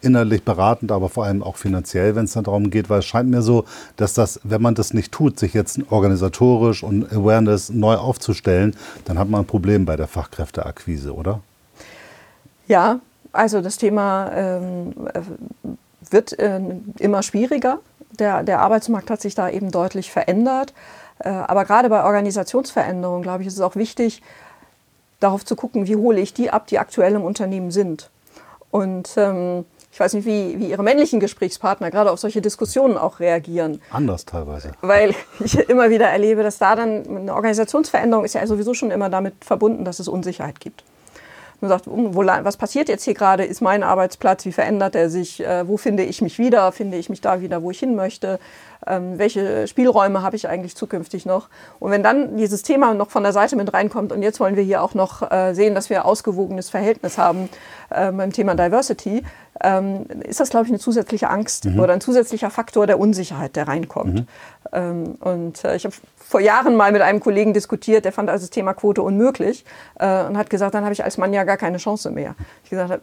innerlich beratend, aber vor allem auch finanziell, wenn es dann darum geht, weil es scheint mir so, dass das, wenn man das nicht tut, sich jetzt organisatorisch und Awareness neu aufzustellen, dann hat man ein Problem bei der Fachkräfteakquise, oder? Ja, also das Thema ähm, wird äh, immer schwieriger. Der, der Arbeitsmarkt hat sich da eben deutlich verändert. Äh, aber gerade bei Organisationsveränderungen, glaube ich, ist es auch wichtig, darauf zu gucken, wie hole ich die ab, die aktuell im Unternehmen sind. Und ähm, ich weiß nicht, wie, wie Ihre männlichen Gesprächspartner gerade auf solche Diskussionen auch reagieren. Anders teilweise. Weil ich immer wieder erlebe, dass da dann eine Organisationsveränderung ist ja sowieso schon immer damit verbunden, dass es Unsicherheit gibt. Man sagt, wo, was passiert jetzt hier gerade? Ist mein Arbeitsplatz? Wie verändert er sich? Äh, wo finde ich mich wieder? Finde ich mich da wieder, wo ich hin möchte? ähm, welche Spielräume habe ich eigentlich zukünftig noch. Und wenn dann dieses Thema noch von der Seite mit reinkommt und jetzt wollen wir hier auch noch äh, sehen, dass wir ausgewogenes Verhältnis haben äh, beim Thema Diversity, ähm, ist das, glaube ich, eine zusätzliche Angst mhm. oder ein zusätzlicher Faktor der Unsicherheit, der reinkommt. Mhm. Ähm, und äh, ich habe vor Jahren mal mit einem Kollegen diskutiert, der fand also das Thema Quote unmöglich äh, und hat gesagt, dann habe ich als Mann ja gar keine Chance mehr. Ich gesagt,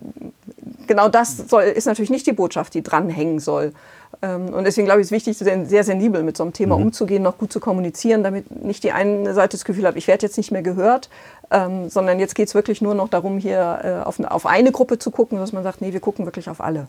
genau das soll, ist natürlich nicht die Botschaft, die dranhängen soll. Ähm, und deswegen glaube ich, ist wichtig, sehr sensibel mit so einem Thema mhm. umzugehen, noch gut zu kommunizieren, damit nicht die eine Seite das Gefühl hat, ich werde jetzt nicht mehr gehört, ähm, sondern jetzt geht es wirklich nur noch darum, hier äh, auf, auf eine Gruppe zu gucken, dass man sagt, nee, wir gucken wirklich auf alle.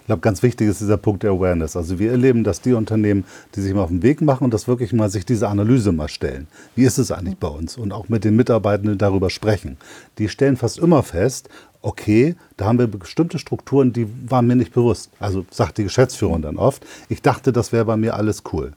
Ich glaube, ganz wichtig ist dieser Punkt der Awareness. Also wir erleben, dass die Unternehmen, die sich mal auf den Weg machen und das wirklich mal sich diese Analyse mal stellen. Wie ist es eigentlich bei uns? Und auch mit den Mitarbeitenden darüber sprechen. Die stellen fast immer fest, okay, da haben wir bestimmte Strukturen, die waren mir nicht bewusst. Also sagt die Geschäftsführung dann oft, ich dachte, das wäre bei mir alles cool.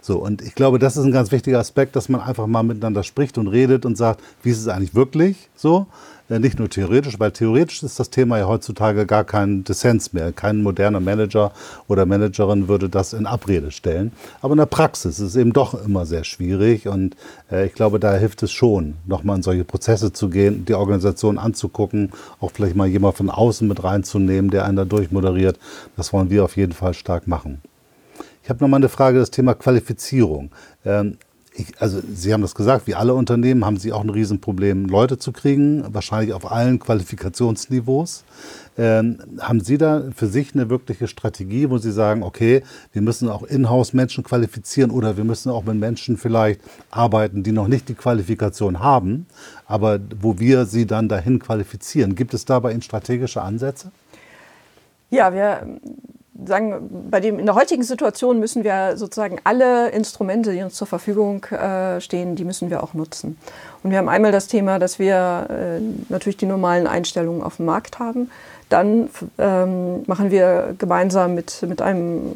So, und ich glaube, das ist ein ganz wichtiger Aspekt, dass man einfach mal miteinander spricht und redet und sagt, wie ist es eigentlich wirklich so? Äh, nicht nur theoretisch, weil theoretisch ist das Thema ja heutzutage gar kein Dissens mehr. Kein moderner Manager oder Managerin würde das in Abrede stellen. Aber in der Praxis ist es eben doch immer sehr schwierig und äh, ich glaube, da hilft es schon, nochmal in solche Prozesse zu gehen, die Organisation anzugucken, auch vielleicht mal jemand von außen mit reinzunehmen, der einen da durchmoderiert. Das wollen wir auf jeden Fall stark machen. Ich habe nochmal eine Frage, das Thema Qualifizierung. Ähm, ich, also Sie haben das gesagt, wie alle Unternehmen haben Sie auch ein Riesenproblem, Leute zu kriegen, wahrscheinlich auf allen Qualifikationsniveaus. Ähm, haben Sie da für sich eine wirkliche Strategie, wo Sie sagen, okay, wir müssen auch Inhouse-Menschen qualifizieren oder wir müssen auch mit Menschen vielleicht arbeiten, die noch nicht die Qualifikation haben, aber wo wir sie dann dahin qualifizieren. Gibt es da bei Ihnen strategische Ansätze? Ja, wir sagen, bei dem, in der heutigen Situation müssen wir sozusagen alle Instrumente, die uns zur Verfügung äh, stehen, die müssen wir auch nutzen. Und wir haben einmal das Thema, dass wir äh, natürlich die normalen Einstellungen auf dem Markt haben. Dann ähm, machen wir gemeinsam mit, mit einem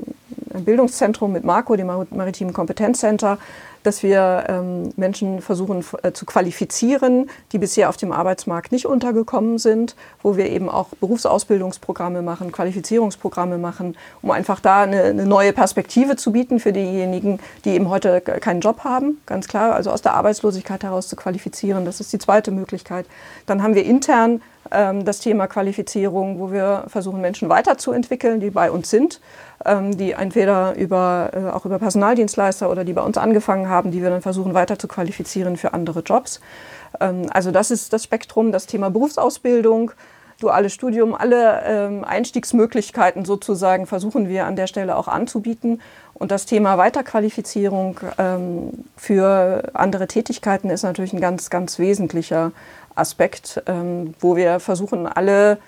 Bildungszentrum, mit Marco, dem Maritimen Kompetenzcenter, dass wir ähm, Menschen versuchen äh, zu qualifizieren, die bisher auf dem Arbeitsmarkt nicht untergekommen sind, wo wir eben auch Berufsausbildungsprogramme machen, Qualifizierungsprogramme machen, um einfach da eine, eine neue Perspektive zu bieten für diejenigen, die eben heute keinen Job haben, ganz klar, also aus der Arbeitslosigkeit heraus zu qualifizieren. Das ist die zweite Möglichkeit. Dann haben wir intern das Thema Qualifizierung, wo wir versuchen, Menschen weiterzuentwickeln, die bei uns sind, ähm, die entweder über, äh, auch über Personaldienstleister oder die bei uns angefangen haben, die wir dann versuchen weiter zu qualifizieren für andere Jobs. Ähm, also das ist das Spektrum, das Thema Berufsausbildung, duales Studium, alle Einstiegsmöglichkeiten sozusagen versuchen wir an der Stelle auch anzubieten. Und das Thema Weiterqualifizierung für andere Tätigkeiten ist natürlich ein ganz, ganz wesentlicher Aspekt, ähm, wo wir versuchen, alle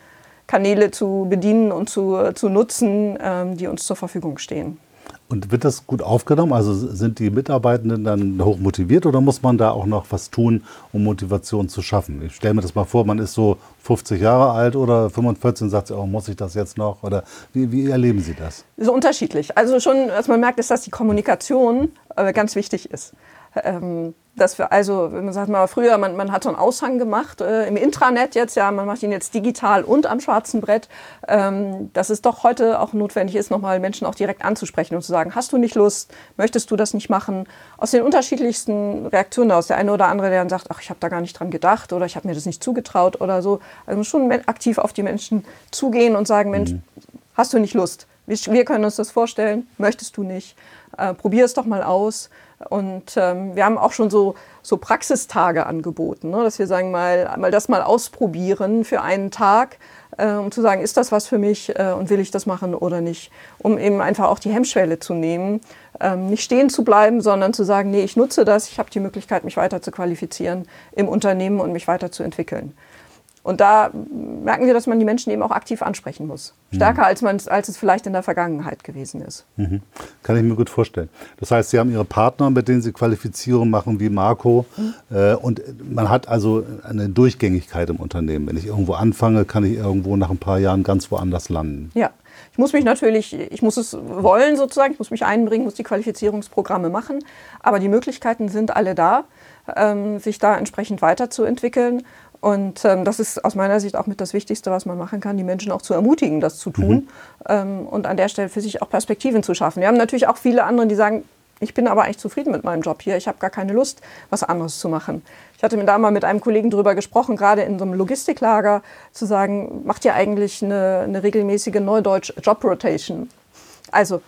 Kanäle zu bedienen und zu, zu nutzen, ähm, die uns zur Verfügung stehen. Und wird das gut aufgenommen? Also sind die Mitarbeitenden dann hoch motiviert oder muss man da auch noch was tun, um Motivation zu schaffen? Ich stelle mir das mal vor, man ist so 50 Jahre alt oder 45 und sagt, oh, muss ich das jetzt noch? Oder wie, wie erleben Sie das? So unterschiedlich. Also schon, was man merkt, ist, dass die Kommunikation äh, ganz wichtig ist. Ähm, dass wir also, wenn man sagt mal früher, man, man hat so einen Aushang gemacht äh, im Intranet jetzt, ja, man macht ihn jetzt digital und am schwarzen Brett, ähm, dass es doch heute auch notwendig ist, nochmal Menschen auch direkt anzusprechen und zu sagen, hast du nicht Lust, möchtest du das nicht machen? Aus den unterschiedlichsten Reaktionen aus. Der eine oder andere, der dann sagt, ach, ich habe da gar nicht dran gedacht oder ich habe mir das nicht zugetraut oder so. Also schon aktiv auf die Menschen zugehen und sagen, Mensch, mhm. hast du nicht Lust? Wir, wir können uns das vorstellen, möchtest du nicht? Äh, probier es doch mal aus. Und ähm, wir haben auch schon so, so Praxistage angeboten, ne? dass wir sagen, mal, mal das mal ausprobieren für einen Tag, äh, um zu sagen, ist das was für mich äh, und will ich das machen oder nicht, um eben einfach auch die Hemmschwelle zu nehmen, ähm, nicht stehen zu bleiben, sondern zu sagen, nee, ich nutze das, ich habe die Möglichkeit, mich weiter zu qualifizieren im Unternehmen und mich weiterzuentwickeln. Und da merken wir, dass man die Menschen eben auch aktiv ansprechen muss. Stärker, mhm. als, man, als es vielleicht in der Vergangenheit gewesen ist. Mhm. Kann ich mir gut vorstellen. Das heißt, Sie haben Ihre Partner, mit denen Sie Qualifizierung machen, wie Marco. Mhm. Äh, und man hat also eine Durchgängigkeit im Unternehmen. Wenn ich irgendwo anfange, kann ich irgendwo nach ein paar Jahren ganz woanders landen. Ja. Ich muss mich natürlich, ich muss es wollen sozusagen, ich muss mich einbringen, muss die Qualifizierungsprogramme machen. Aber die Möglichkeiten sind alle da, ähm, sich da entsprechend weiterzuentwickeln. Und ähm, das ist aus meiner Sicht auch mit das Wichtigste, was man machen kann, die Menschen auch zu ermutigen, das zu tun mhm. ähm, und an der Stelle für sich auch Perspektiven zu schaffen. Wir haben natürlich auch viele andere, die sagen, ich bin aber eigentlich zufrieden mit meinem Job hier, ich habe gar keine Lust, was anderes zu machen. Ich hatte mir da mal mit einem Kollegen darüber gesprochen, gerade in so einem Logistiklager, zu sagen, macht ihr eigentlich eine, eine regelmäßige Neudeutsch Job Rotation? Also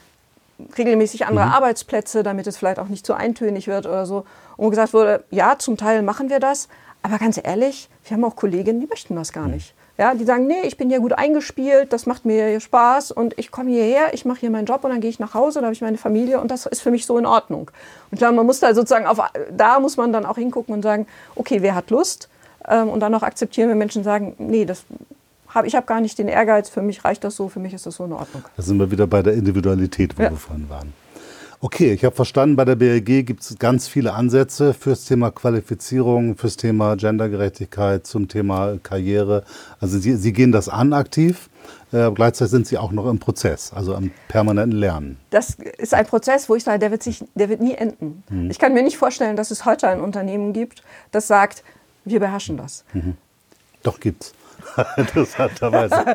regelmäßig andere mhm. Arbeitsplätze, damit es vielleicht auch nicht zu eintönig wird oder so. Und wo gesagt wurde, ja, zum Teil machen wir das, aber ganz ehrlich, wir haben auch Kolleginnen, die möchten das gar nicht. Ja, die sagen, nee, ich bin hier gut eingespielt, das macht mir Spaß und ich komme hierher, ich mache hier meinen Job und dann gehe ich nach Hause, da habe ich meine Familie und das ist für mich so in Ordnung. Und klar, man muss da sozusagen auf, da muss man dann auch hingucken und sagen, okay, wer hat Lust? Ähm, und dann auch akzeptieren, wenn Menschen sagen, nee, das hab, ich habe gar nicht den Ehrgeiz, für mich reicht das so, für mich ist das so in Ordnung. Da sind wir wieder bei der Individualität, wo ja. wir vorhin waren. Okay, ich habe verstanden, bei der BLG gibt es ganz viele Ansätze fürs Thema Qualifizierung, fürs Thema Gendergerechtigkeit, zum Thema Karriere. Also Sie, Sie gehen das an aktiv. Äh, gleichzeitig sind Sie auch noch im Prozess, also am permanenten Lernen. Das ist ein Prozess, wo ich sage, der wird, sich, der wird nie enden. Mhm. Ich kann mir nicht vorstellen, dass es heute ein Unternehmen gibt, das sagt, wir beherrschen das. Mhm. Doch gibt's. Interessanterweise.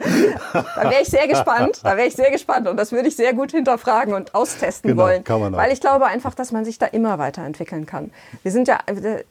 da wäre ich sehr gespannt. Da wäre ich sehr gespannt und das würde ich sehr gut hinterfragen und austesten genau, wollen. Kann man auch. Weil ich glaube einfach, dass man sich da immer weiterentwickeln kann. Wir sind ja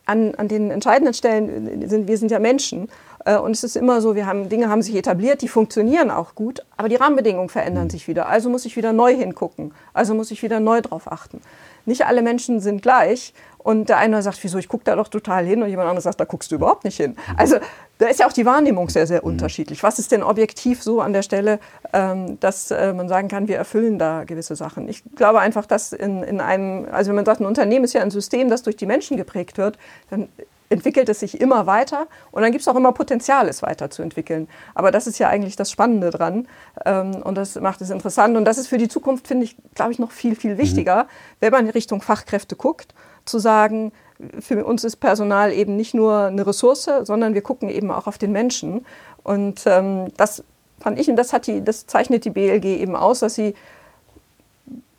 an, an den entscheidenden Stellen, sind, wir sind ja Menschen. Äh, und es ist immer so, wir haben, Dinge haben sich etabliert, die funktionieren auch gut, aber die Rahmenbedingungen verändern mhm. sich wieder. Also muss ich wieder neu hingucken. Also muss ich wieder neu drauf achten. Nicht alle Menschen sind gleich und der eine sagt, wieso, ich gucke da doch total hin und jemand anderes sagt, da guckst du überhaupt nicht hin. Mhm. Also da ist ja auch die Wahrnehmung sehr, sehr mhm. unterschiedlich. Was ist denn objektiv so an der Stelle, ähm, dass äh, man sagen kann, wir erfüllen da gewisse Sachen? Ich glaube einfach, dass in, in einem, also wenn man sagt, ein Unternehmen ist ja ein System, das durch die Menschen geprägt wird, dann entwickelt es sich immer weiter und dann gibt es auch immer Potenzial, es weiterzuentwickeln. Aber das ist ja eigentlich das Spannende dran ähm, und das macht es interessant und das ist für die Zukunft, finde ich, glaube ich, noch viel, viel wichtiger, mhm. wenn man in Richtung Fachkräfte guckt zu sagen, für uns ist Personal eben nicht nur eine Ressource, sondern wir gucken eben auch auf den Menschen. Und ähm, das fand ich, und das, hat die, das zeichnet die BLG eben aus, dass sie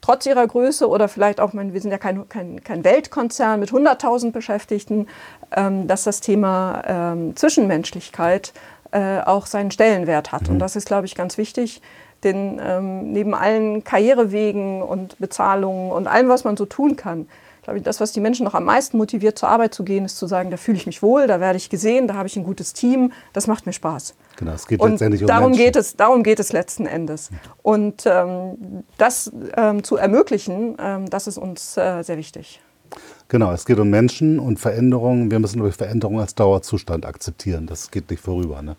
trotz ihrer Größe oder vielleicht auch, meine, wir sind ja kein, kein, kein Weltkonzern mit 100.000 Beschäftigten, ähm, dass das Thema ähm, Zwischenmenschlichkeit äh, auch seinen Stellenwert hat. Mhm. Und das ist, glaube ich, ganz wichtig. Denn ähm, neben allen Karrierewegen und Bezahlungen und allem, was man so tun kann, glaube ich, das, was die Menschen noch am meisten motiviert, zur Arbeit zu gehen, ist zu sagen, da fühle ich mich wohl, da werde ich gesehen, da habe ich ein gutes Team, das macht mir Spaß. Genau, es geht und letztendlich um darum Menschen. geht es, darum geht es letzten Endes. Und ähm, das ähm, zu ermöglichen, ähm, das ist uns äh, sehr wichtig. Genau, es geht um Menschen und Veränderungen. Wir müssen Veränderungen als Dauerzustand akzeptieren. Das geht nicht vorüber. Ne?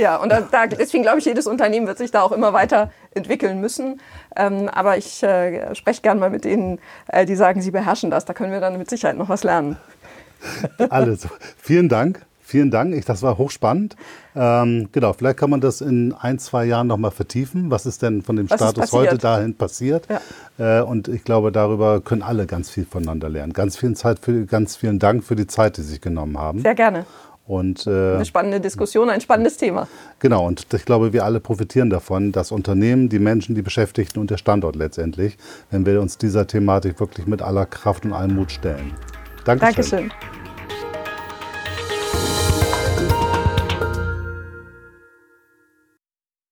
Ja, und da, da, deswegen glaube ich, jedes Unternehmen wird sich da auch immer weiter entwickeln müssen. Ähm, aber ich äh, spreche gerne mal mit denen, äh, die sagen, sie beherrschen das. Da können wir dann mit Sicherheit noch was lernen. Alles. Vielen Dank. Vielen Dank. Ich, das war hochspannend. Ähm, genau, vielleicht kann man das in ein, zwei Jahren noch mal vertiefen. Was ist denn von dem was Status heute dahin passiert? Ja. Äh, und ich glaube, darüber können alle ganz viel voneinander lernen. Ganz, viel Zeit für, ganz vielen Dank für die Zeit, die Sie sich genommen haben. Sehr gerne. Und, äh, Eine spannende Diskussion, ein spannendes Thema. Genau, und ich glaube, wir alle profitieren davon, das Unternehmen, die Menschen, die Beschäftigten und der Standort letztendlich, wenn wir uns dieser Thematik wirklich mit aller Kraft und allem Mut stellen. Dankeschön. Dankeschön.